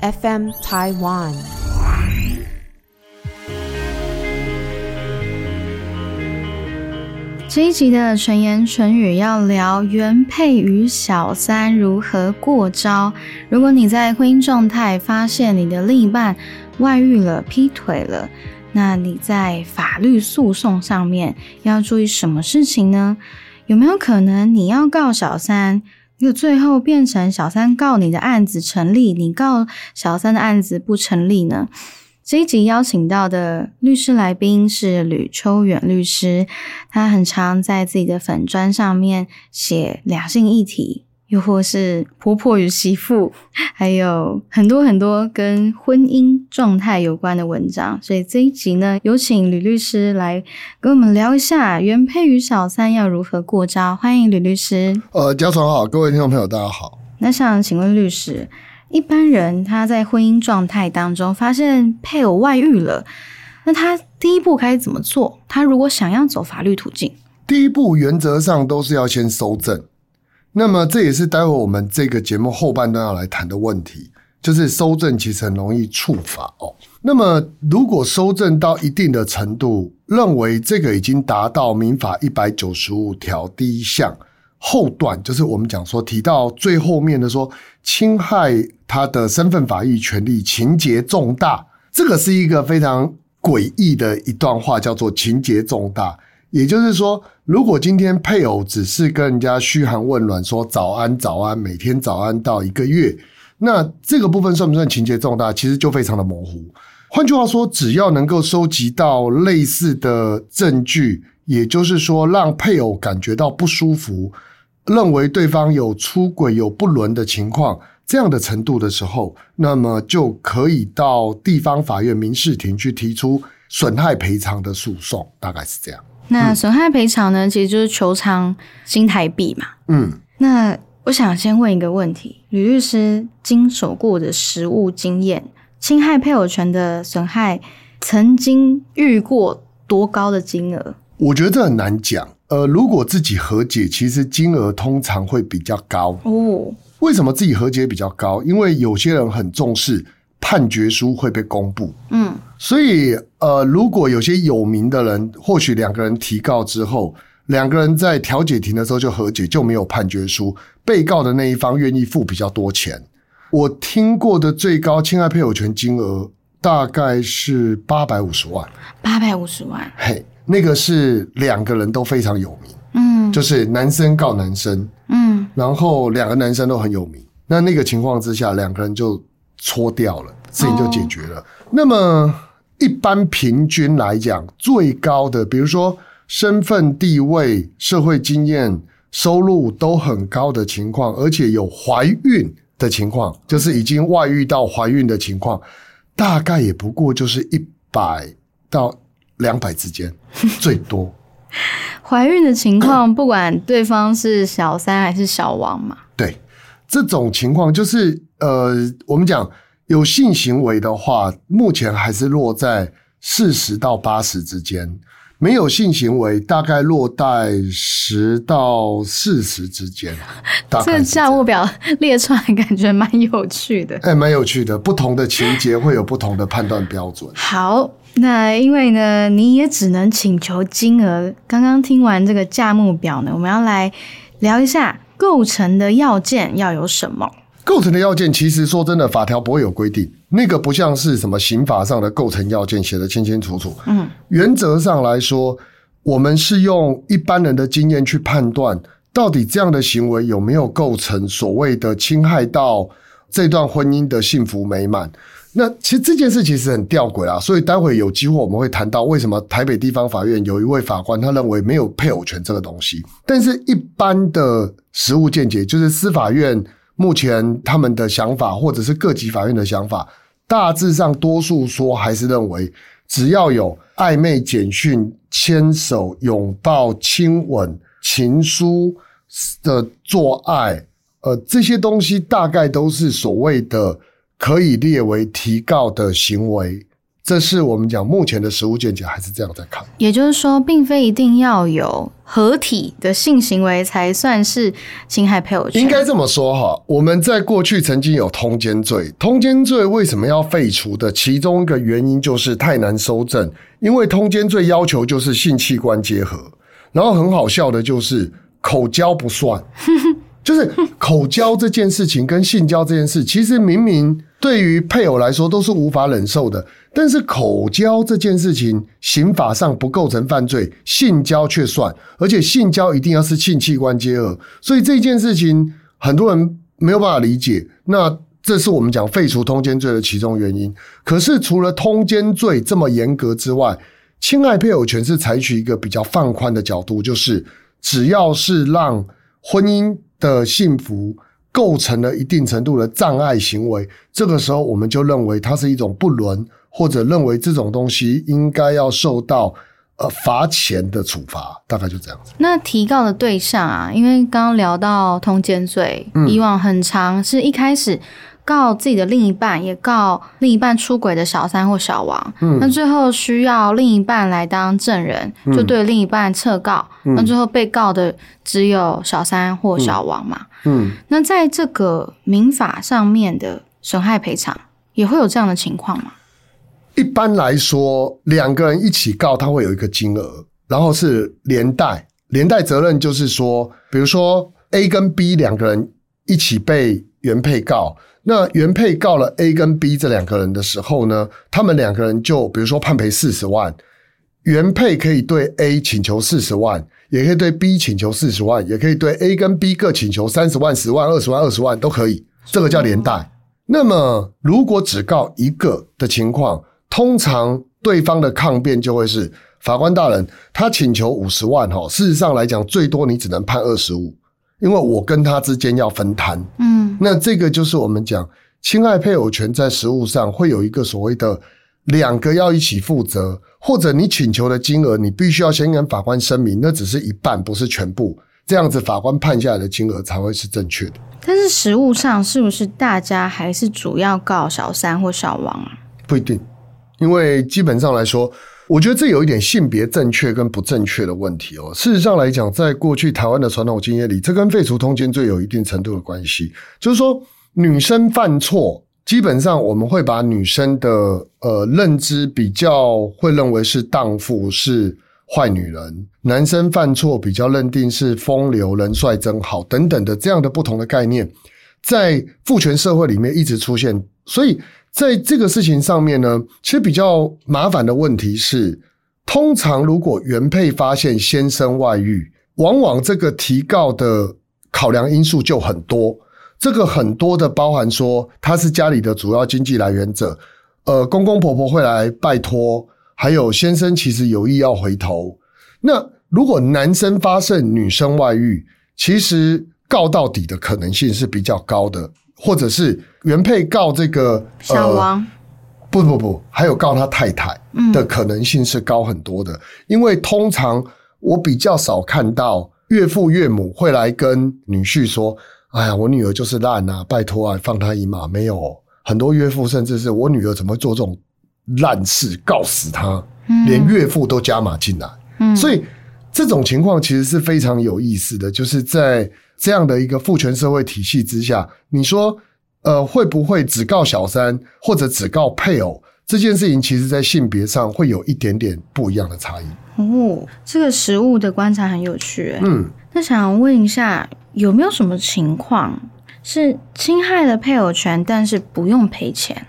FM Taiwan。这一集的纯言纯语要聊原配与小三如何过招。如果你在婚姻状态发现你的另一半外遇了、劈腿了，那你在法律诉讼上面要注意什么事情呢？有没有可能你要告小三，又最后变成小三告你的案子成立，你告小三的案子不成立呢？这一集邀请到的律师来宾是吕秋远律师，他很常在自己的粉砖上面写两性议题，又或是婆婆与媳妇，还有很多很多跟婚姻状态有关的文章。所以这一集呢，有请吕律师来跟我们聊一下原配与小三要如何过招。欢迎吕律师。呃，家长好，各位听众朋友，大家好。那想请问律师？一般人他在婚姻状态当中发现配偶外遇了，那他第一步该怎么做？他如果想要走法律途径，第一步原则上都是要先收证。那么这也是待会我们这个节目后半段要来谈的问题，就是收证其实很容易触法哦。那么如果收证到一定的程度，认为这个已经达到民法一百九十五条第一项。后段就是我们讲说提到最后面的说侵害他的身份法益权利情节重大，这个是一个非常诡异的一段话，叫做情节重大。也就是说，如果今天配偶只是跟人家嘘寒问暖，说早安早安，每天早安到一个月，那这个部分算不算情节重大？其实就非常的模糊。换句话说，只要能够收集到类似的证据，也就是说让配偶感觉到不舒服。认为对方有出轨、有不伦的情况，这样的程度的时候，那么就可以到地方法院民事庭去提出损害赔偿的诉讼，大概是这样。那损害赔偿呢，其实就是求偿新台币嘛。嗯，那我想先问一个问题：吕律师经手过的实务经验，侵害配偶权的损害，曾经遇过多高的金额？我觉得这很难讲。呃，如果自己和解，其实金额通常会比较高哦。为什么自己和解比较高？因为有些人很重视判决书会被公布，嗯，所以呃，如果有些有名的人，或许两个人提告之后，两个人在调解庭的时候就和解，就没有判决书，被告的那一方愿意付比较多钱。我听过的最高侵害配偶权金额大概是八百五十万，八百五十万，嘿。那个是两个人都非常有名，嗯，就是男生告男生，嗯，然后两个男生都很有名，那那个情况之下，两个人就搓掉了，事情就解决了。那么一般平均来讲，最高的，比如说身份地位、社会经验、收入都很高的情况，而且有怀孕的情况，就是已经外遇到怀孕的情况，大概也不过就是一百到。两百之间 最多，怀孕的情况，不管对方是小三还是小王嘛？对，这种情况就是呃，我们讲有性行为的话，目前还是落在四十到八十之间；没有性行为，大概落在十到四十之间。这个价目表 列出来，感觉蛮有趣的。哎，蛮有趣的，不同的情节会有不同的判断标准。好。那因为呢，你也只能请求金额。刚刚听完这个价目表呢，我们要来聊一下构成的要件要有什么。构成的要件其实说真的，法条不会有规定，那个不像是什么刑法上的构成要件写的清清楚楚。嗯，原则上来说，我们是用一般人的经验去判断，到底这样的行为有没有构成所谓的侵害到这段婚姻的幸福美满。那其实这件事其实很吊诡啊，所以待会有机会我们会谈到为什么台北地方法院有一位法官他认为没有配偶权这个东西，但是一般的实务见解，就是司法院目前他们的想法，或者是各级法院的想法，大致上多数说还是认为，只要有暧昧、简讯、牵手、拥抱、亲吻、情书的做爱，呃，这些东西大概都是所谓的。可以列为提告的行为，这是我们讲目前的实物见解，还是这样在看。也就是说，并非一定要有合体的性行为才算是侵害配偶权。应该这么说哈，我们在过去曾经有通奸罪，通奸罪为什么要废除的？其中一个原因就是太难收证，因为通奸罪要求就是性器官结合，然后很好笑的就是口交不算。就是口交这件事情跟性交这件事，其实明明对于配偶来说都是无法忍受的，但是口交这件事情刑法上不构成犯罪，性交却算，而且性交一定要是性器官接合，所以这件事情很多人没有办法理解。那这是我们讲废除通奸罪的其中原因。可是除了通奸罪这么严格之外，侵害配偶权是采取一个比较放宽的角度，就是只要是让婚姻。的幸福构成了一定程度的障碍行为，这个时候我们就认为它是一种不伦，或者认为这种东西应该要受到呃罚钱的处罚，大概就这样子。那提告的对象啊，因为刚刚聊到通奸罪，以往很长是一开始。告自己的另一半，也告另一半出轨的小三或小王。嗯，那最后需要另一半来当证人，就对另一半撤告。那最后被告的只有小三或小王嘛。嗯，那在这个民法上面的损害赔偿，也会有这样的情况吗？一般来说，两个人一起告，他会有一个金额，然后是连带连带责任，就是说，比如说 A 跟 B 两个人一起被原配告。那原配告了 A 跟 B 这两个人的时候呢，他们两个人就比如说判赔四十万，原配可以对 A 请求四十万，也可以对 B 请求四十万，也可以对 A 跟 B 各请求三十万、十万、二十万、二十万都可以，这个叫连带。那么如果只告一个的情况，通常对方的抗辩就会是法官大人，他请求五十万哈，事实上来讲，最多你只能判二十五。因为我跟他之间要分摊，嗯，那这个就是我们讲侵害配偶权在实务上会有一个所谓的两个要一起负责，或者你请求的金额你必须要先跟法官声明，那只是一半，不是全部，这样子法官判下来的金额才会是正确的。但是实务上是不是大家还是主要告小三或小王啊？不一定，因为基本上来说。我觉得这有一点性别正确跟不正确的问题哦。事实上来讲，在过去台湾的传统经验里，这跟废除通奸罪有一定程度的关系。就是说，女生犯错，基本上我们会把女生的呃认知比较会认为是荡妇是坏女人；男生犯错比较认定是风流人帅真好等等的这样的不同的概念，在父权社会里面一直出现，所以。在这个事情上面呢，其实比较麻烦的问题是，通常如果原配发现先生外遇，往往这个提告的考量因素就很多。这个很多的包含说他是家里的主要经济来源者，呃，公公婆婆会来拜托，还有先生其实有意要回头。那如果男生发现女生外遇，其实告到底的可能性是比较高的。或者是原配告这个小王，不不不，还有告他太太的可能性是高很多的，因为通常我比较少看到岳父岳母会来跟女婿说：“哎呀，我女儿就是烂啊，拜托啊，放她一马。”没有很多岳父甚至是我女儿怎么会做这种烂事，告死他，连岳父都加码进来。所以这种情况其实是非常有意思的，就是在。这样的一个父权社会体系之下，你说，呃，会不会只告小三或者只告配偶这件事情，其实在性别上会有一点点不一样的差异。哦，这个实物的观察很有趣。嗯，那想问一下，有没有什么情况是侵害了配偶权，但是不用赔钱？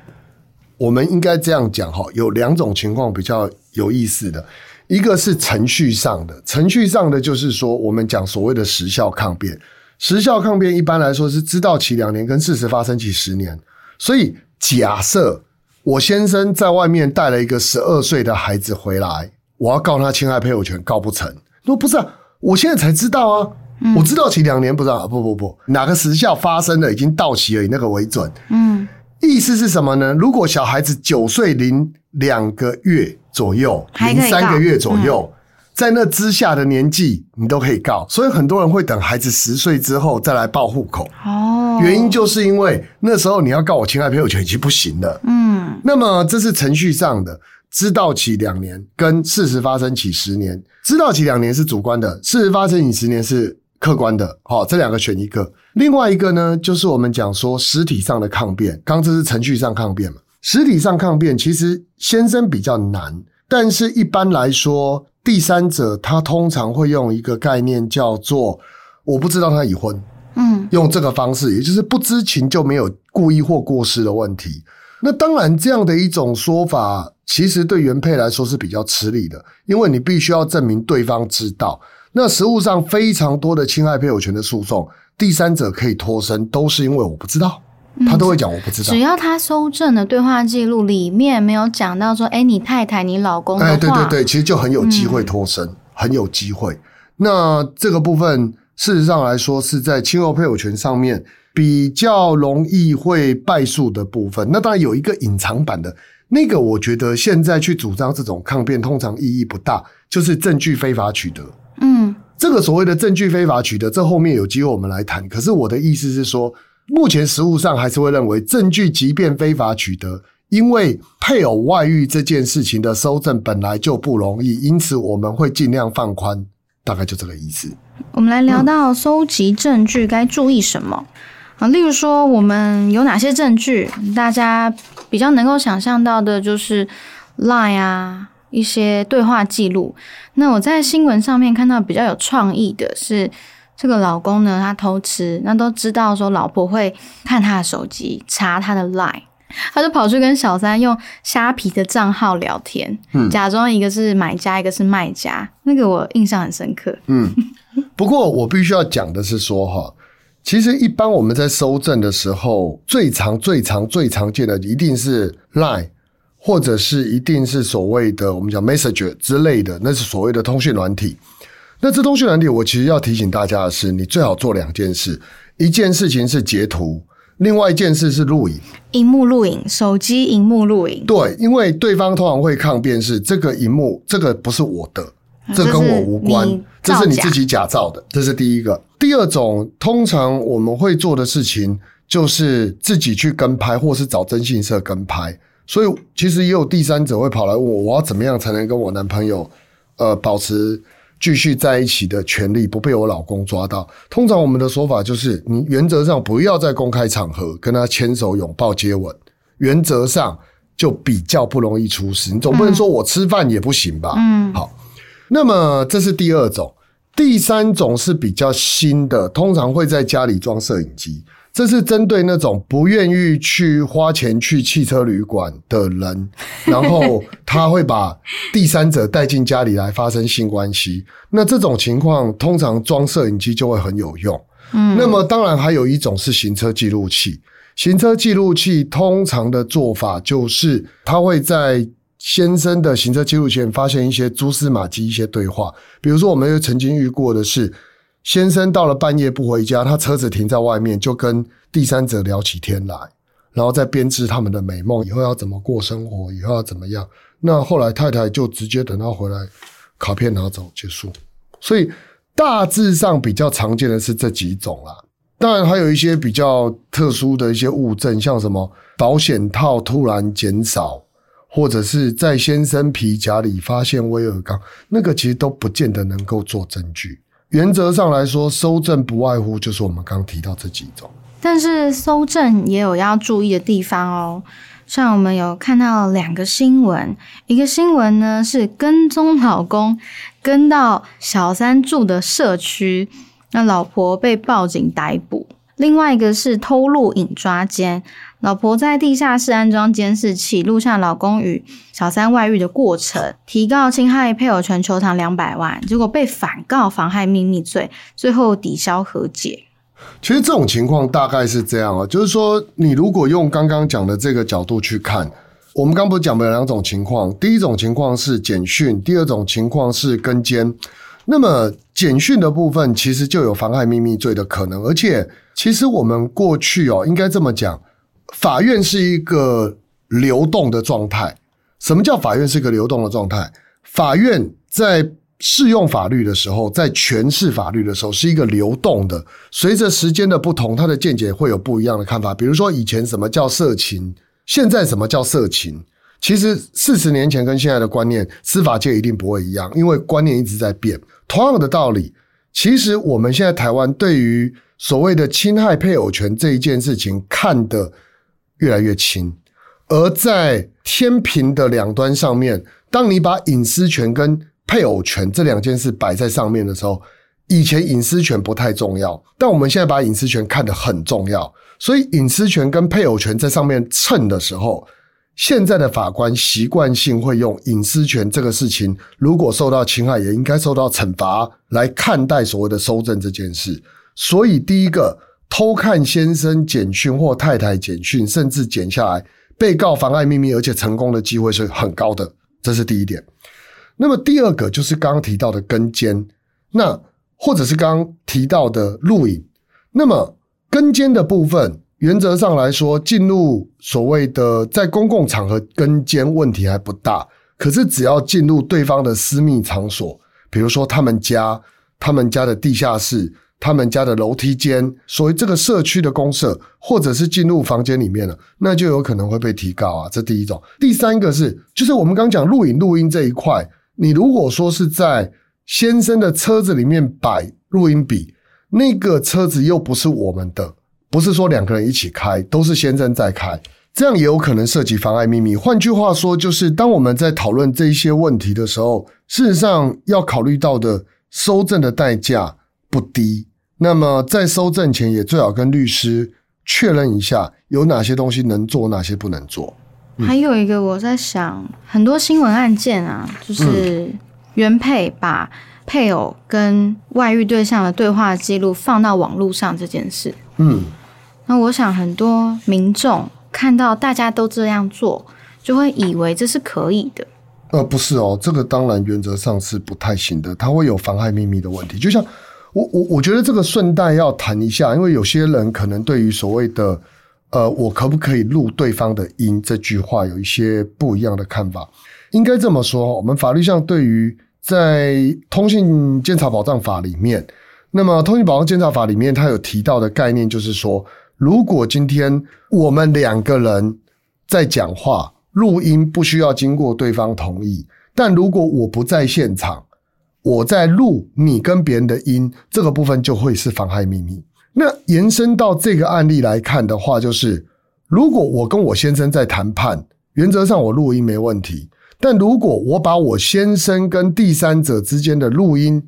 我们应该这样讲哈，有两种情况比较有意思的。一个是程序上的，程序上的就是说，我们讲所谓的时效抗辩。时效抗辩一般来说是知道期两年，跟事实发生期十年。所以假设我先生在外面带了一个十二岁的孩子回来，我要告他侵害配偶权，告不成。说不是啊，我现在才知道啊，我知道期两年不知道，不不不，哪个时效发生了已经到期了，以那个为准。嗯，意思是什么呢？如果小孩子九岁零两个月左右，零三个月左右。在那之下的年纪，你都可以告，所以很多人会等孩子十岁之后再来报户口。哦，原因就是因为那时候你要告我侵害配偶权已经不行了。嗯，那么这是程序上的。知道起两年跟事实发生起十年，知道起两年是主观的，事实发生起十年是客观的。好，这两个选一个。另外一个呢，就是我们讲说实体上的抗辩，刚这是程序上抗辩嘛。实体上抗辩其实先生比较难，但是一般来说，第三者他通常会用一个概念叫做我不知道他已婚，嗯，用这个方式，也就是不知情就没有故意或过失的问题。那当然，这样的一种说法，其实对原配来说是比较吃力的，因为你必须要证明对方知道。那实物上非常多的侵害配偶权的诉讼，第三者可以脱身，都是因为我不知道，他都会讲我不知道。只要他收证的对话记录里面没有讲到说，哎，你太太、你老公的话，哎，对对对，其实就很有机会脱身，很有机会。那这个部分，事实上来说，是在亲友配偶权上面。比较容易会败诉的部分，那当然有一个隐藏版的那个，我觉得现在去主张这种抗辩，通常意义不大，就是证据非法取得。嗯，这个所谓的证据非法取得，这后面有机会我们来谈。可是我的意思是说，目前实务上还是会认为，证据即便非法取得，因为配偶外遇这件事情的收证本来就不容易，因此我们会尽量放宽，大概就这个意思。我们来聊到收集证据该注意什么。啊，例如说，我们有哪些证据？大家比较能够想象到的，就是 lie 啊，一些对话记录。那我在新闻上面看到比较有创意的是，这个老公呢，他偷吃，那都知道说老婆会看他的手机，查他的 Line，他就跑去跟小三用虾皮的账号聊天，假装一个是买家，一个是卖家。那个我印象很深刻。嗯，不过我必须要讲的是说哈。其实，一般我们在收证的时候，最常、最常、最常见的一定是 Line，或者是一定是所谓的我们讲 Messenger 之类的，那是所谓的通讯软体。那这通讯软体，我其实要提醒大家的是，你最好做两件事：一件事情是截图，另外一件事是录影。荧幕录影，手机荧幕录影。对，因为对方通常会抗辩是这个荧幕，这个不是我的。这跟我无关，这是你自己假造的，这是第一个。第二种，通常我们会做的事情就是自己去跟拍，或是找征信社跟拍。所以其实也有第三者会跑来问我，我要怎么样才能跟我男朋友呃保持继续在一起的权利，不被我老公抓到。通常我们的说法就是，你原则上不要在公开场合跟他牵手、拥抱、接吻，原则上就比较不容易出事。你总不能说我吃饭也不行吧？嗯，好。那么这是第二种，第三种是比较新的，通常会在家里装摄影机。这是针对那种不愿意去花钱去汽车旅馆的人，然后他会把第三者带进家里来发生性关系。那这种情况，通常装摄影机就会很有用。嗯，那么当然还有一种是行车记录器，行车记录器通常的做法就是他会在。先生的行车记录前发现一些蛛丝马迹，一些对话，比如说，我们又曾经遇过的是，先生到了半夜不回家，他车子停在外面，就跟第三者聊起天来，然后再编织他们的美梦，以后要怎么过生活，以后要怎么样。那后来太太就直接等他回来，卡片拿走结束。所以大致上比较常见的是这几种啦，当然还有一些比较特殊的一些物证，像什么保险套突然减少。或者是在先生皮夹里发现威尔刚，那个其实都不见得能够做证据。原则上来说，收证不外乎就是我们刚提到这几种。但是收证也有要注意的地方哦。像我们有看到两个新闻，一个新闻呢是跟踪老公跟到小三住的社区，那老婆被报警逮捕；另外一个是偷录影抓奸。老婆在地下室安装监视器，录下老公与小三外遇的过程，提告侵害配偶权，求偿两百万，结果被反告妨害秘密罪，最后抵消和解。其实这种情况大概是这样啊，就是说，你如果用刚刚讲的这个角度去看，我们刚不是讲了两种情况，第一种情况是简讯，第二种情况是跟监。那么简讯的部分其实就有妨害秘密罪的可能，而且其实我们过去哦，应该这么讲。法院是一个流动的状态。什么叫法院是一个流动的状态？法院在适用法律的时候，在诠释法律的时候，是一个流动的。随着时间的不同，他的见解会有不一样的看法。比如说，以前什么叫色情，现在什么叫色情？其实四十年前跟现在的观念，司法界一定不会一样，因为观念一直在变。同样的道理，其实我们现在台湾对于所谓的侵害配偶权这一件事情看得越来越轻，而在天平的两端上面，当你把隐私权跟配偶权这两件事摆在上面的时候，以前隐私权不太重要，但我们现在把隐私权看得很重要，所以隐私权跟配偶权在上面称的时候。现在的法官习惯性会用隐私权这个事情，如果受到侵害，也应该受到惩罚来看待所谓的收证这件事。所以，第一个偷看先生简讯或太太简讯，甚至剪下来，被告妨碍秘密，而且成功的机会是很高的，这是第一点。那么第二个就是刚刚提到的跟监，那或者是刚刚提到的录影。那么跟监的部分。原则上来说，进入所谓的在公共场合跟监问题还不大。可是只要进入对方的私密场所，比如说他们家、他们家的地下室、他们家的楼梯间，所谓这个社区的公社，或者是进入房间里面了，那就有可能会被提高啊。这第一种。第三个是，就是我们刚讲录影录音这一块，你如果说是在先生的车子里面摆录音笔，那个车子又不是我们的。不是说两个人一起开，都是先生在开，这样也有可能涉及妨碍秘密。换句话说，就是当我们在讨论这一些问题的时候，事实上要考虑到的收证的代价不低。那么在收证前，也最好跟律师确认一下，有哪些东西能做，哪些不能做。还有一个我在想，很多新闻案件啊，就是原配把配偶跟外遇对象的对话记录放到网络上这件事。嗯。那我想，很多民众看到大家都这样做，就会以为这是可以的。呃，不是哦，这个当然原则上是不太行的，它会有妨害秘密的问题。就像我我我觉得这个顺带要谈一下，因为有些人可能对于所谓的呃，我可不可以录对方的音这句话有一些不一样的看法。应该这么说，我们法律上对于在通信监察保障法里面，那么通信保障监察法里面，它有提到的概念就是说。如果今天我们两个人在讲话，录音不需要经过对方同意，但如果我不在现场，我在录你跟别人的音，这个部分就会是妨害秘密。那延伸到这个案例来看的话，就是如果我跟我先生在谈判，原则上我录音没问题，但如果我把我先生跟第三者之间的录音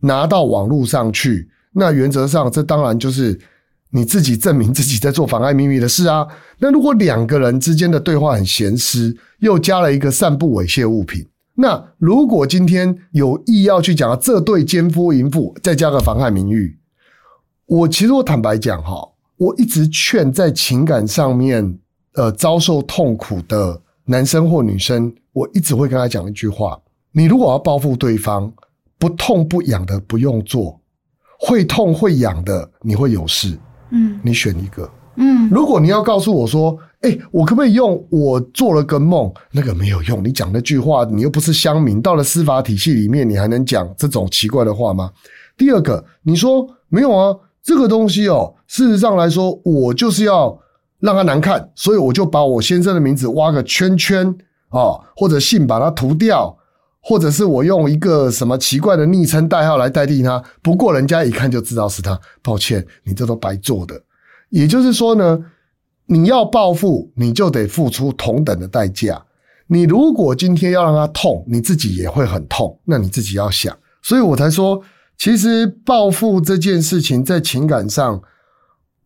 拿到网络上去，那原则上这当然就是。你自己证明自己在做妨碍秘密的事啊？那如果两个人之间的对话很闲私，又加了一个散布猥亵物品，那如果今天有意要去讲这对奸夫淫妇，再加个妨害名誉，我其实我坦白讲哈，我一直劝在情感上面呃遭受痛苦的男生或女生，我一直会跟他讲一句话：你如果要报复对方，不痛不痒的不用做，会痛会痒的你会有事。嗯，你选一个。嗯，如果你要告诉我说，哎，我可不可以用我做了个梦？那个没有用。你讲那句话，你又不是乡民，到了司法体系里面，你还能讲这种奇怪的话吗？第二个，你说没有啊？这个东西哦，事实上来说，我就是要让他难看，所以我就把我先生的名字挖个圈圈啊，或者姓把它涂掉。或者是我用一个什么奇怪的昵称代号来代替他，不过人家一看就知道是他。抱歉，你这都白做的。也就是说呢，你要报复，你就得付出同等的代价。你如果今天要让他痛，你自己也会很痛，那你自己要想。所以我才说，其实报复这件事情在情感上，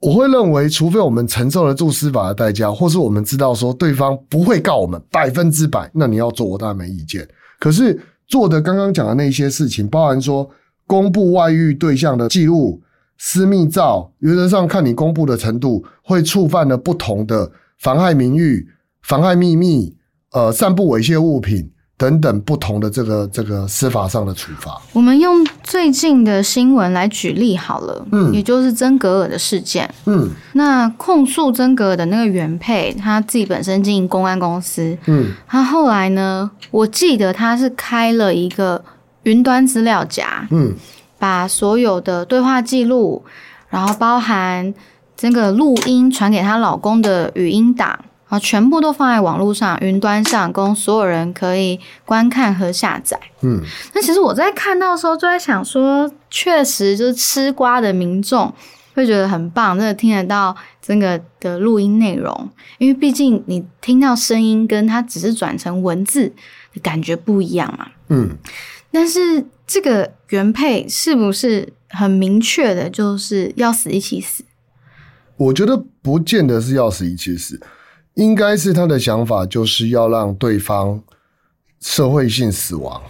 我会认为，除非我们承受得住司法的代价，或是我们知道说对方不会告我们百分之百，那你要做，我当然没意见。可是做的刚刚讲的那些事情，包含说公布外遇对象的记录、私密照，原则上看你公布的程度，会触犯了不同的妨害名誉、妨害秘密、呃，散布猥亵物品。等等不同的这个这个司法上的处罚，我们用最近的新闻来举例好了，嗯，也就是曾格尔的事件，嗯，那控诉曾格尔的那个原配，他自己本身经营公安公司，嗯，他后来呢，我记得他是开了一个云端资料夹，嗯，把所有的对话记录，然后包含这个录音传给她老公的语音档。啊，全部都放在网络上、云端上，供所有人可以观看和下载。嗯，那其实我在看到的时候，就在想说，确实就是吃瓜的民众会觉得很棒，真的听得到这个的录音内容，因为毕竟你听到声音跟它只是转成文字的感觉不一样嘛。嗯，但是这个原配是不是很明确的，就是要死一起死？我觉得不见得是要死一起死，应该是他的想法就是要让对方社会性死亡，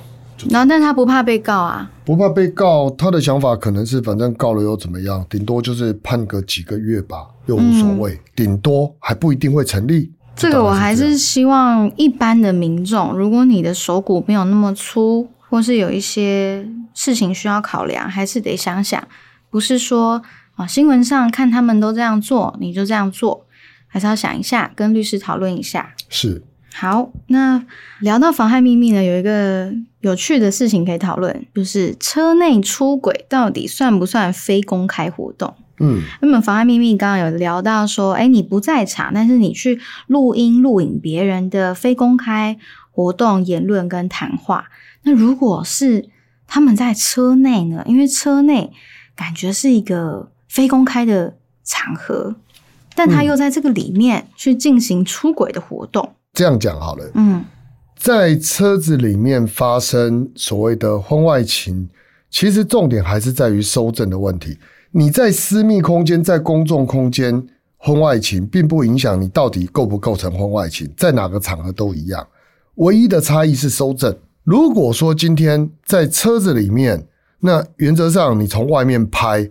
然后，但他不怕被告啊。不怕被告。他的想法可能是反正告了又怎么样，顶多就是判个几个月吧，又无所谓，顶多还不一定会成立。这个我还是希望一般的民众，如果你的手骨没有那么粗，或是有一些事情需要考量，还是得想想，不是说啊新闻上看他们都这样做，你就这样做，还是要想一下，跟律师讨论一下。是好，那聊到妨害秘密呢，有一个有趣的事情可以讨论，就是车内出轨到底算不算非公开活动？嗯那么妨害秘密刚刚有聊到说，哎，你不在场，但是你去录音录影别人的非公开活动、言论跟谈话。那如果是他们在车内呢？因为车内感觉是一个非公开的场合，但他又在这个里面去进行出轨的活动。这样讲好了，嗯在车子里面发生所谓的婚外情，其实重点还是在于收证的问题。你在私密空间、在公众空间婚外情，并不影响你到底构不构成婚外情，在哪个场合都一样。唯一的差异是收证。如果说今天在车子里面，那原则上你从外面拍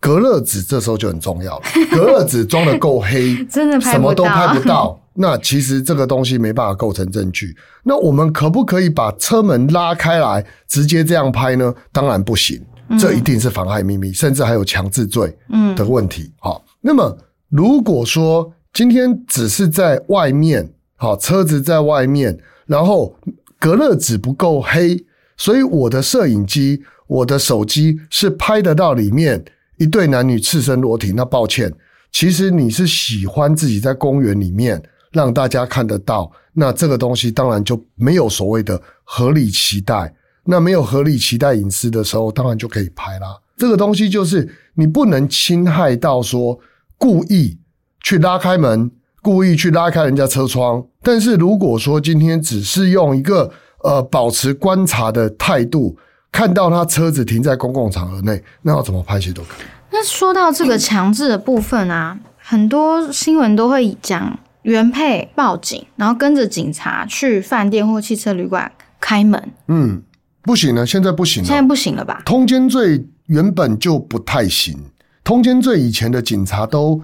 隔热纸，这时候就很重要了。隔热纸装的够黑，真的拍什么都拍不到。那其实这个东西没办法构成证据。那我们可不可以把车门拉开来，直接这样拍呢？当然不行，这一定是妨害秘密，甚至还有强制罪嗯的问题。好，那么如果说今天只是在外面，好，车子在外面，然后隔热纸不够黑，所以我的摄影机、我的手机是拍得到里面一对男女赤身裸体。那抱歉，其实你是喜欢自己在公园里面让大家看得到，那这个东西当然就没有所谓的合理期待。那没有合理期待隐私的时候，当然就可以拍啦。这个东西就是你不能侵害到说故意去拉开门，故意去拉开人家车窗。但是如果说今天只是用一个呃保持观察的态度，看到他车子停在公共场合内，那要怎么拍戏都可以。那说到这个强制的部分啊，很多新闻都会讲原配报警，然后跟着警察去饭店或汽车旅馆开门，嗯，不行了，现在不行了现在。不行了吧？通奸罪原本就不太行，通奸罪以前的警察都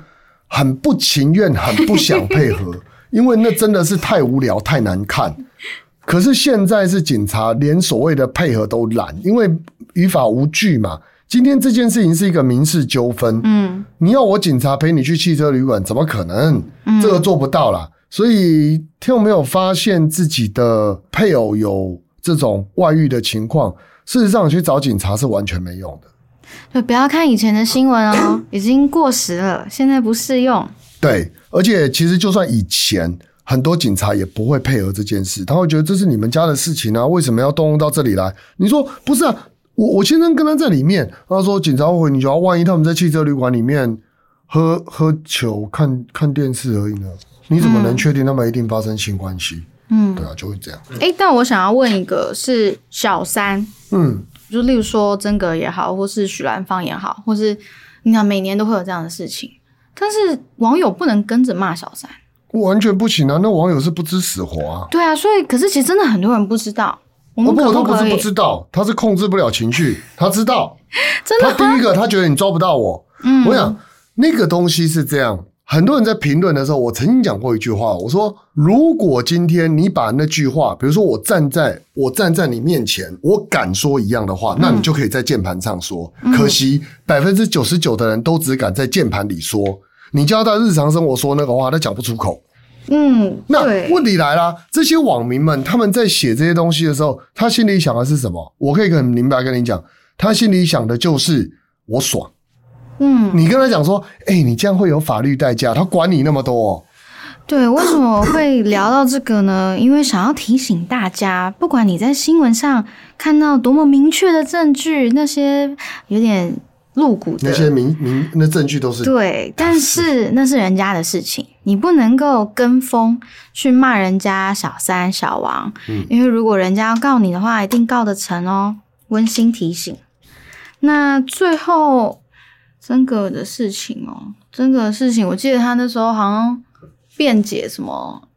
很不情愿、很不想配合，因为那真的是太无聊、太难看。可是现在是警察连所谓的配合都懒，因为于法无据嘛。今天这件事情是一个民事纠纷，嗯，你要我警察陪你去汽车旅馆，怎么可能？嗯这个做不到啦。所以，听有没有发现自己的配偶有这种外遇的情况？事实上，你去找警察是完全没用的。对，不要看以前的新闻哦，已经过时了，现在不适用。对，而且其实就算以前很多警察也不会配合这件事，他会觉得这是你们家的事情啊，为什么要动用到这里来？你说不是啊？我我先生跟他在里面，他说警察会回你就要，万一他们在汽车旅馆里面喝喝酒、看看电视而已呢？你怎么能确定他们一定发生性关系？嗯，对啊，就会这样。诶，但我想要问一个，是小三，嗯，就例如说曾格也好，或是许兰芳也好，或是你看每年都会有这样的事情，但是网友不能跟着骂小三。完全不行啊！那网友是不知死活啊！对啊，所以可是其实真的很多人不知道，我们可可以？他不是不知道，他是控制不了情绪，他知道。真的他第一个，他觉得你抓不到我。嗯我想那个东西是这样，很多人在评论的时候，我曾经讲过一句话，我说：如果今天你把那句话，比如说我站在我站在你面前，我敢说一样的话，那你就可以在键盘上说。可惜百分之九十九的人都只敢在键盘里说，你叫他日常生活说那个话，他讲不出口。嗯，那，问题来了，这些网民们他们在写这些东西的时候，他心里想的是什么？我可以很明白跟你讲，他心里想的就是我爽。嗯，你跟他讲说，哎、你这样会有法律代价，他管你那么多、哦。对，为什么会聊到这个呢？因为想要提醒大家，不管你在新闻上看到多么明确的证据，那些有点露骨的那些明明那证据都是对，但是那是人家的事情，你不能够跟风去骂人家小三、小王，嗯因为如果人家要告你的话，一定告得成哦。温馨提醒。那最后曾格的事情哦，曾格的事情，我记得他那时候好像辩解什么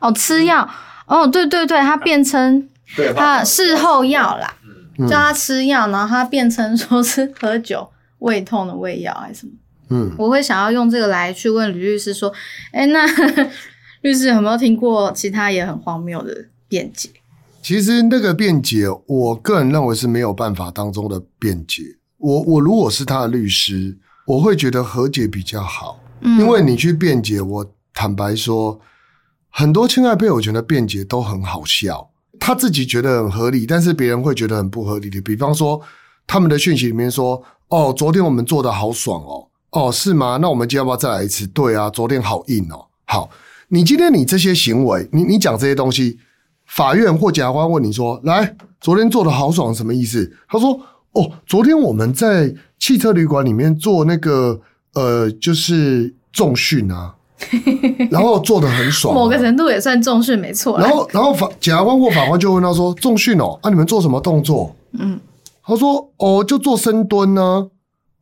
哦，吃药哦，对对对，他辩称他事后药啦，嗯叫他吃药，然后他辩称说是喝酒胃痛的胃药还是什么。嗯，我会想要用这个来去问吕律师说，哎，那 律师有没有听过其他也很荒谬的辩解？其实那个辩解，我个人认为是没有办法当中的辩解。我我如果是他的律师，我会觉得和解比较好，嗯因为你去辩解，我坦白说，很多侵害配偶权的辩解都很好笑，他自己觉得很合理，但是别人会觉得很不合理的。比方说，他们的讯息里面说：“哦，昨天我们做的好爽哦，哦是吗？那我们今天要不要再来一次？”对啊，昨天好硬哦。好，你今天你这些行为，你你讲这些东西，法院或检察官问你说：“来，昨天做的好爽，什么意思？”他说：“哦，昨天我们在汽车旅馆里面做那个呃，就是重训啊，然后做的很爽啊、某个程度也算重训，没错。然后，然后法检察官或法官就问他说：“重训哦，啊，你们做什么动作？”嗯，他说：“哦，就做深蹲呢、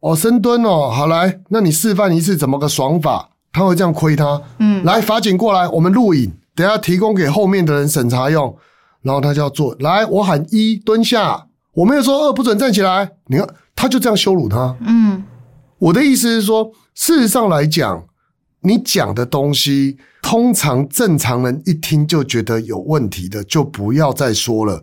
哦，深蹲哦，好来，那你示范一次怎么个爽法？”他会这样亏他。嗯来，法警过来，我们录影，等下提供给后面的人审查用。然后他就要做，来，我喊一，蹲下。我没有说二，不准站起来。你看，他就这样羞辱他。嗯我的意思是说，事实上来讲，你讲的东西，通常正常人一听就觉得有问题的，就不要再说了。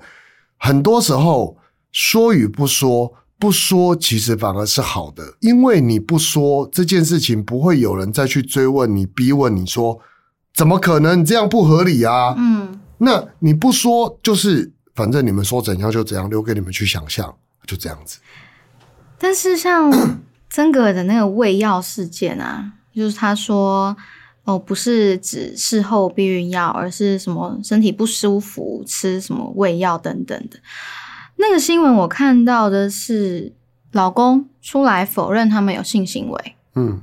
很多时候，说与不说，不说其实反而是好的，因为你不说这件事情，不会有人再去追问你、逼问你说，怎么可能这样不合理啊？嗯，那你不说，就是反正你们说怎样就怎样，留给你们去想象，就这样子。但是像曾格尔的那个胃药事件啊，就是他说哦，不是指事后避孕药，而是什么身体不舒服吃什么胃药等等的。那个新闻我看到的是老公出来否认他们有性行为。嗯，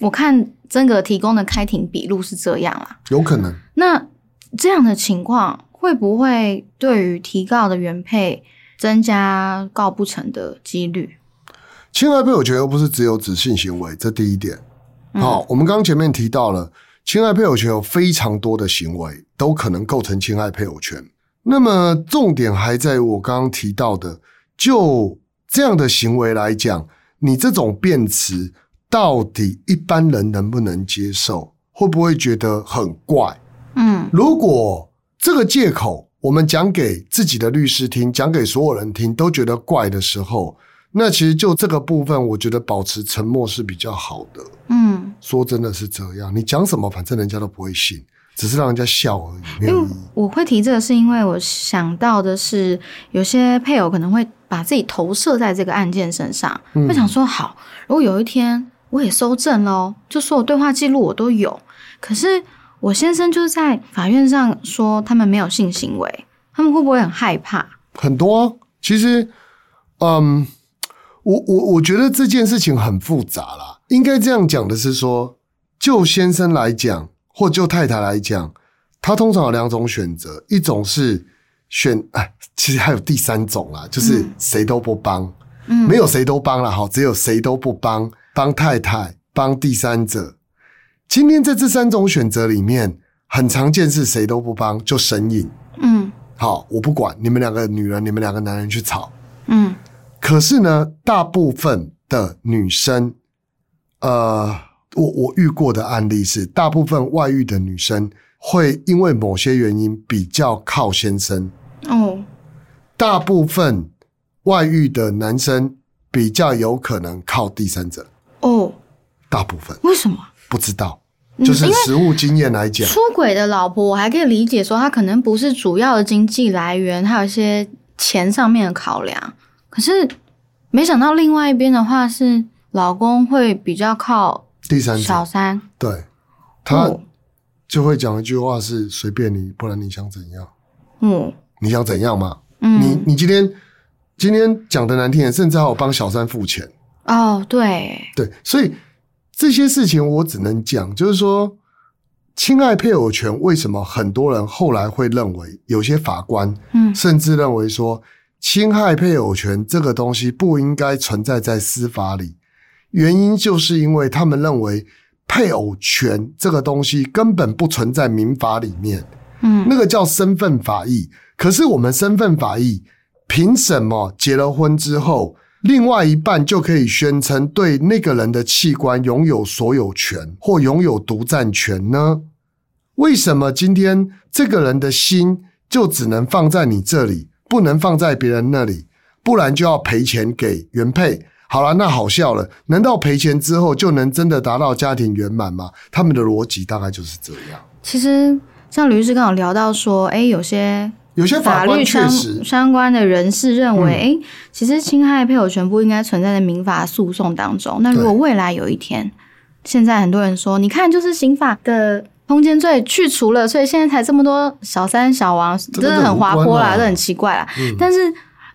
我看曾格提供的开庭笔录是这样啦。有可能。那这样的情况会不会对于提告的原配增加告不成的几率？侵害配偶权又不是只有指性行为，这第一点。好，我们刚刚前面提到了，侵害配偶权有非常多的行为都可能构成侵害配偶权。那么重点还在于我刚刚提到的，就这样的行为来讲，你这种辩词到底一般人能不能接受？会不会觉得很怪？嗯如果这个借口我们讲给自己的律师听，讲给所有人听，都觉得怪的时候，那其实就这个部分，我觉得保持沉默是比较好的。嗯，说真的是这样，你讲什么，反正人家都不会信，只是让人家笑而已，因为。我会提这个，是因为我想到的是，有些配偶可能会把自己投射在这个案件身上，嗯会想说：好，如果有一天我也收证了哦，就所有对话记录我都有，可是我先生就是在法院上说他们没有性行为，他们会不会很害怕？很多啊、其实，嗯，我我我觉得这件事情很复杂啦。应该这样讲的是说，就先生来讲，或就太太来讲，他通常有两种选择，一种是选，哎，其实还有第三种啦，就是谁都不帮，嗯没有谁都帮了，好，只有谁都不帮，帮太太，帮第三者。今天在这三种选择里面，很常见是谁都不帮，就神隐。嗯好，我不管你们两个女人，你们两个男人去吵。嗯可是呢，大部分的女生，呃，我我遇过的案例是，大部分外遇的女生会因为某些原因比较靠先生，哦大部分外遇的男生比较有可能靠第三者。哦，大部分为什么？不知道，就是实务经验来讲，出轨的老婆，我还可以理解说，她可能不是主要的经济来源，还有一些钱上面的考量。可是没想到另外一边的话是老公会比较靠第三者小三，对他哦就会讲一句话是随便你，不然你想怎样？嗯你想怎样嘛？嗯，你你今天今天讲的难听点，甚至还有帮小三付钱。哦，对，对，所以这些事情我只能讲，就是说，侵害配偶权，为什么很多人后来会认为，有些法官嗯甚至认为说，侵害配偶权这个东西不应该存在在司法里，原因就是因为他们认为配偶权这个东西根本不存在民法里面。嗯那个叫身份法益。可是我们身份法益，凭什么结了婚之后，另外一半就可以宣称对那个人的器官拥有所有权或拥有独占权呢？为什么今天这个人的心就只能放在你这里，不能放在别人那里？不然就要赔钱给原配。好了，那好笑了。难道赔钱之后就能真的达到家庭圆满吗？他们的逻辑大概就是这样。其实像律师刚好聊到说，哎，有些有些法法律相相关的人士认为，嗯哎、其实侵害配偶权不应该存在在民法诉讼当中。那如果未来有一天，现在很多人说，你看，就是刑法的通奸罪去除了，所以现在才这么多小三小王，真的很滑坡啦，这很奇怪啦。嗯但是，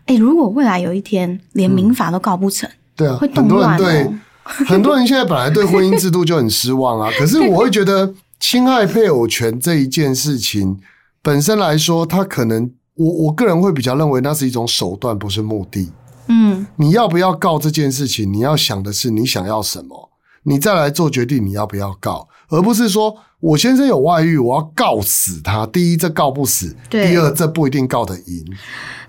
哎、如果未来有一天连民法都告不成，对啊会，很多人动乱对哦。很多人现在本来对婚姻制度就很失望啊。可是我会觉得侵害配偶权这一件事情本身来说，它可能我我个人会比较认为那是一种手段，不是目的。嗯你要不要告这件事情？你要想的是你想要什么，你再来做决定你要不要告，而不是说我先生有外遇，我要告死他。第一，这告不死；第二，这不一定告得赢。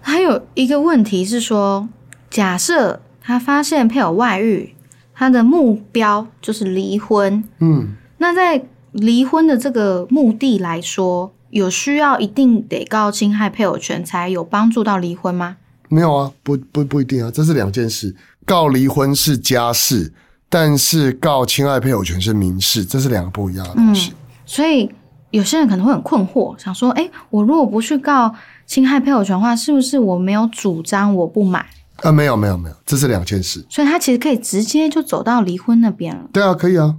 还有一个问题是说，假设他发现配偶外遇，他的目标就是离婚，嗯，那在离婚的这个目的来说，有需要一定得告侵害配偶权才有帮助到离婚吗？没有啊，不不不一定啊，这是两件事。告离婚是家事，但是告侵害配偶权是民事，这是两个不一样的东西。所以有些人可能会很困惑，想说：哎，我如果不去告侵害配偶权的话，是不是我没有主张我不买？啊，没有没有没有，这是两件事。所以他其实可以直接就走到离婚那边了。对啊，可以啊。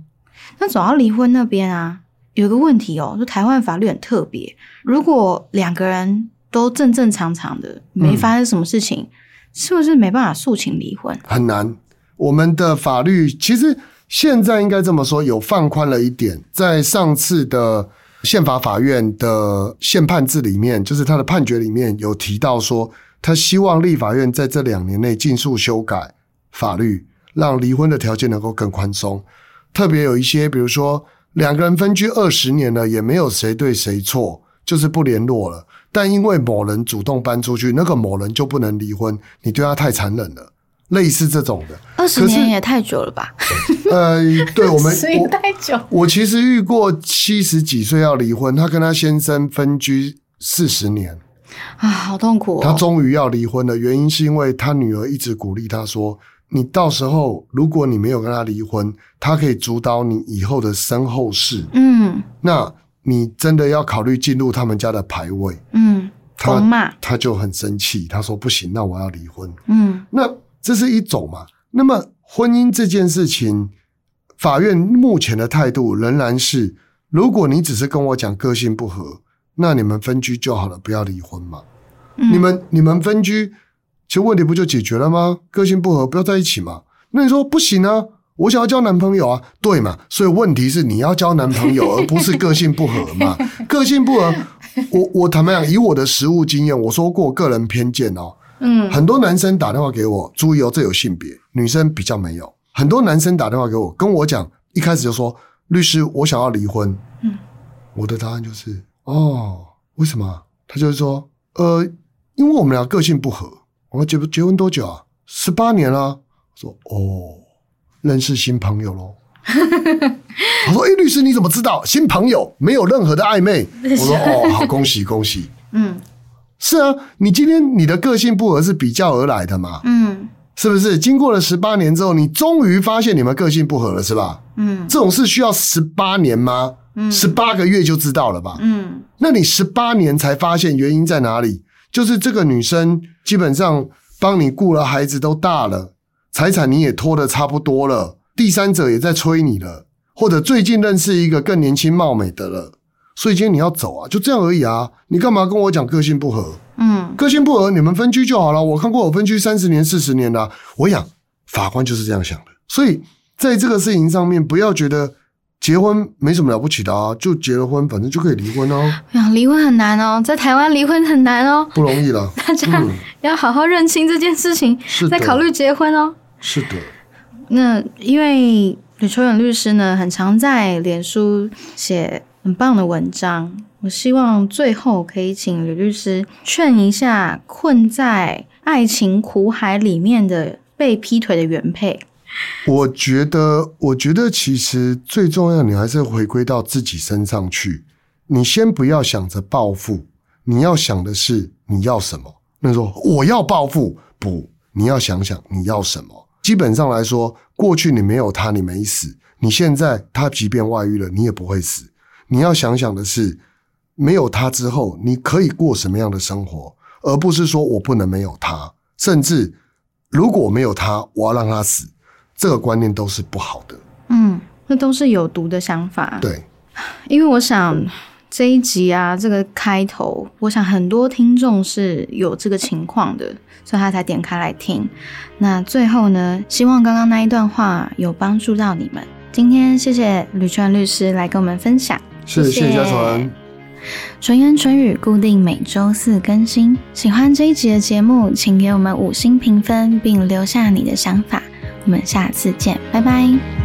那走到离婚那边啊，有个问题哦，就台湾法律很特别，如果两个人都正正常常的，没发生什么事情，是不是没办法诉请离婚？很难。我们的法律其实现在应该这么说，有放宽了一点。在上次的宪法法院的宪判制里面，就是他的判决里面有提到说，他希望立法院在这两年内尽速修改法律，让离婚的条件能够更宽松。特别有一些，比如说两个人分居二十年了，也没有谁对谁错，就是不联络了。但因为某人主动搬出去，那个某人就不能离婚，你对他太残忍了。类似这种的，二十年也太久了吧？呃，对我们十 年我太久。我其实遇过七十几岁要离婚，她跟她先生分居四十年，啊，好痛苦她哦！终于要离婚了。原因是因为她女儿一直鼓励她说：“你到时候如果你没有跟他离婚，他可以主导你以后的身后事。嗯那你真的要考虑进入他们家的牌位。嗯，他公骂，他就很生气，他说：“不行，那我要离婚。”嗯那这是一种嘛？那么婚姻这件事情，法院目前的态度仍然是：如果你只是跟我讲个性不合，那你们分居就好了，不要离婚嘛。嗯你们你们分居，其实问题不就解决了吗？个性不合，不要在一起嘛。那你说不行啊？我想要交男朋友啊，对嘛？所以问题是你要交男朋友，而不是个性不合嘛。个性不合，我我坦白讲，以我的实务经验，我说过个人偏见哦。嗯很多男生打电话给我，注意哦，这有性别，女生比较没有。很多男生打电话给我，跟我讲，一开始就说律师，我想要离婚。嗯，我的答案就是哦，为什么？他就是说，呃，因为我们俩个性不合。我说结结婚多久啊？十八年了。我说哦，认识新朋友喽。我说：“哎、律师，你怎么知道新朋友没有任何的暧昧？” 我说：“哦，好，恭喜恭喜。”嗯是啊，你今天你的个性不合是比较而来的嘛，嗯是不是？经过了十八年之后，你终于发现你们个性不合了，是吧？嗯这种事需要十八年吗？嗯十八个月就知道了吧？嗯那你十八年才发现原因在哪里？就是这个女生基本上帮你顾了孩子都大了，财产你也拖得差不多了，第三者也在催你了，或者最近认识一个更年轻貌美的了，所以今天你要走啊，就这样而已啊。你干嘛跟我讲个性不合？嗯，个性不合，你们分居就好了。我看过我分居三十年、四十年的啊、我想法官就是这样想的。所以在这个事情上面，不要觉得结婚没什么了不起的啊，就结了婚，反正就可以离婚哦，呀，离婚很难哦，在台湾离婚很难哦，不容易了。大家嗯要好好认清这件事情，再考虑结婚哦。是的，那因为吕秋远律师呢，很常在脸书写很棒的文章。我希望最后可以请吕律师劝一下困在爱情苦海里面的被劈腿的原配。我觉得，我觉得其实最重要，你还是回归到自己身上去。你先不要想着报复，你要想的是你要什么。那说我要报复，不，你要想想你要什么。基本上来说，过去你没有他，你没死；你现在他即便外遇了，你也不会死。你要想想的是，没有他之后，你可以过什么样的生活，而不是说我不能没有他，甚至如果没有他，我要让他死。这个观念都是不好的。嗯，那都是有毒的想法。对，因为我想这一集啊，这个开头，我想很多听众是有这个情况的，所以他才点开来听。那最后呢，希望刚刚那一段话有帮助到你们。今天谢谢吕川律师来跟我们分享，是谢谢嘉纯。纯言纯语固定每周四更新。喜欢这一集的节目，请给我们五星评分，并留下你的想法。我们下次见，拜拜。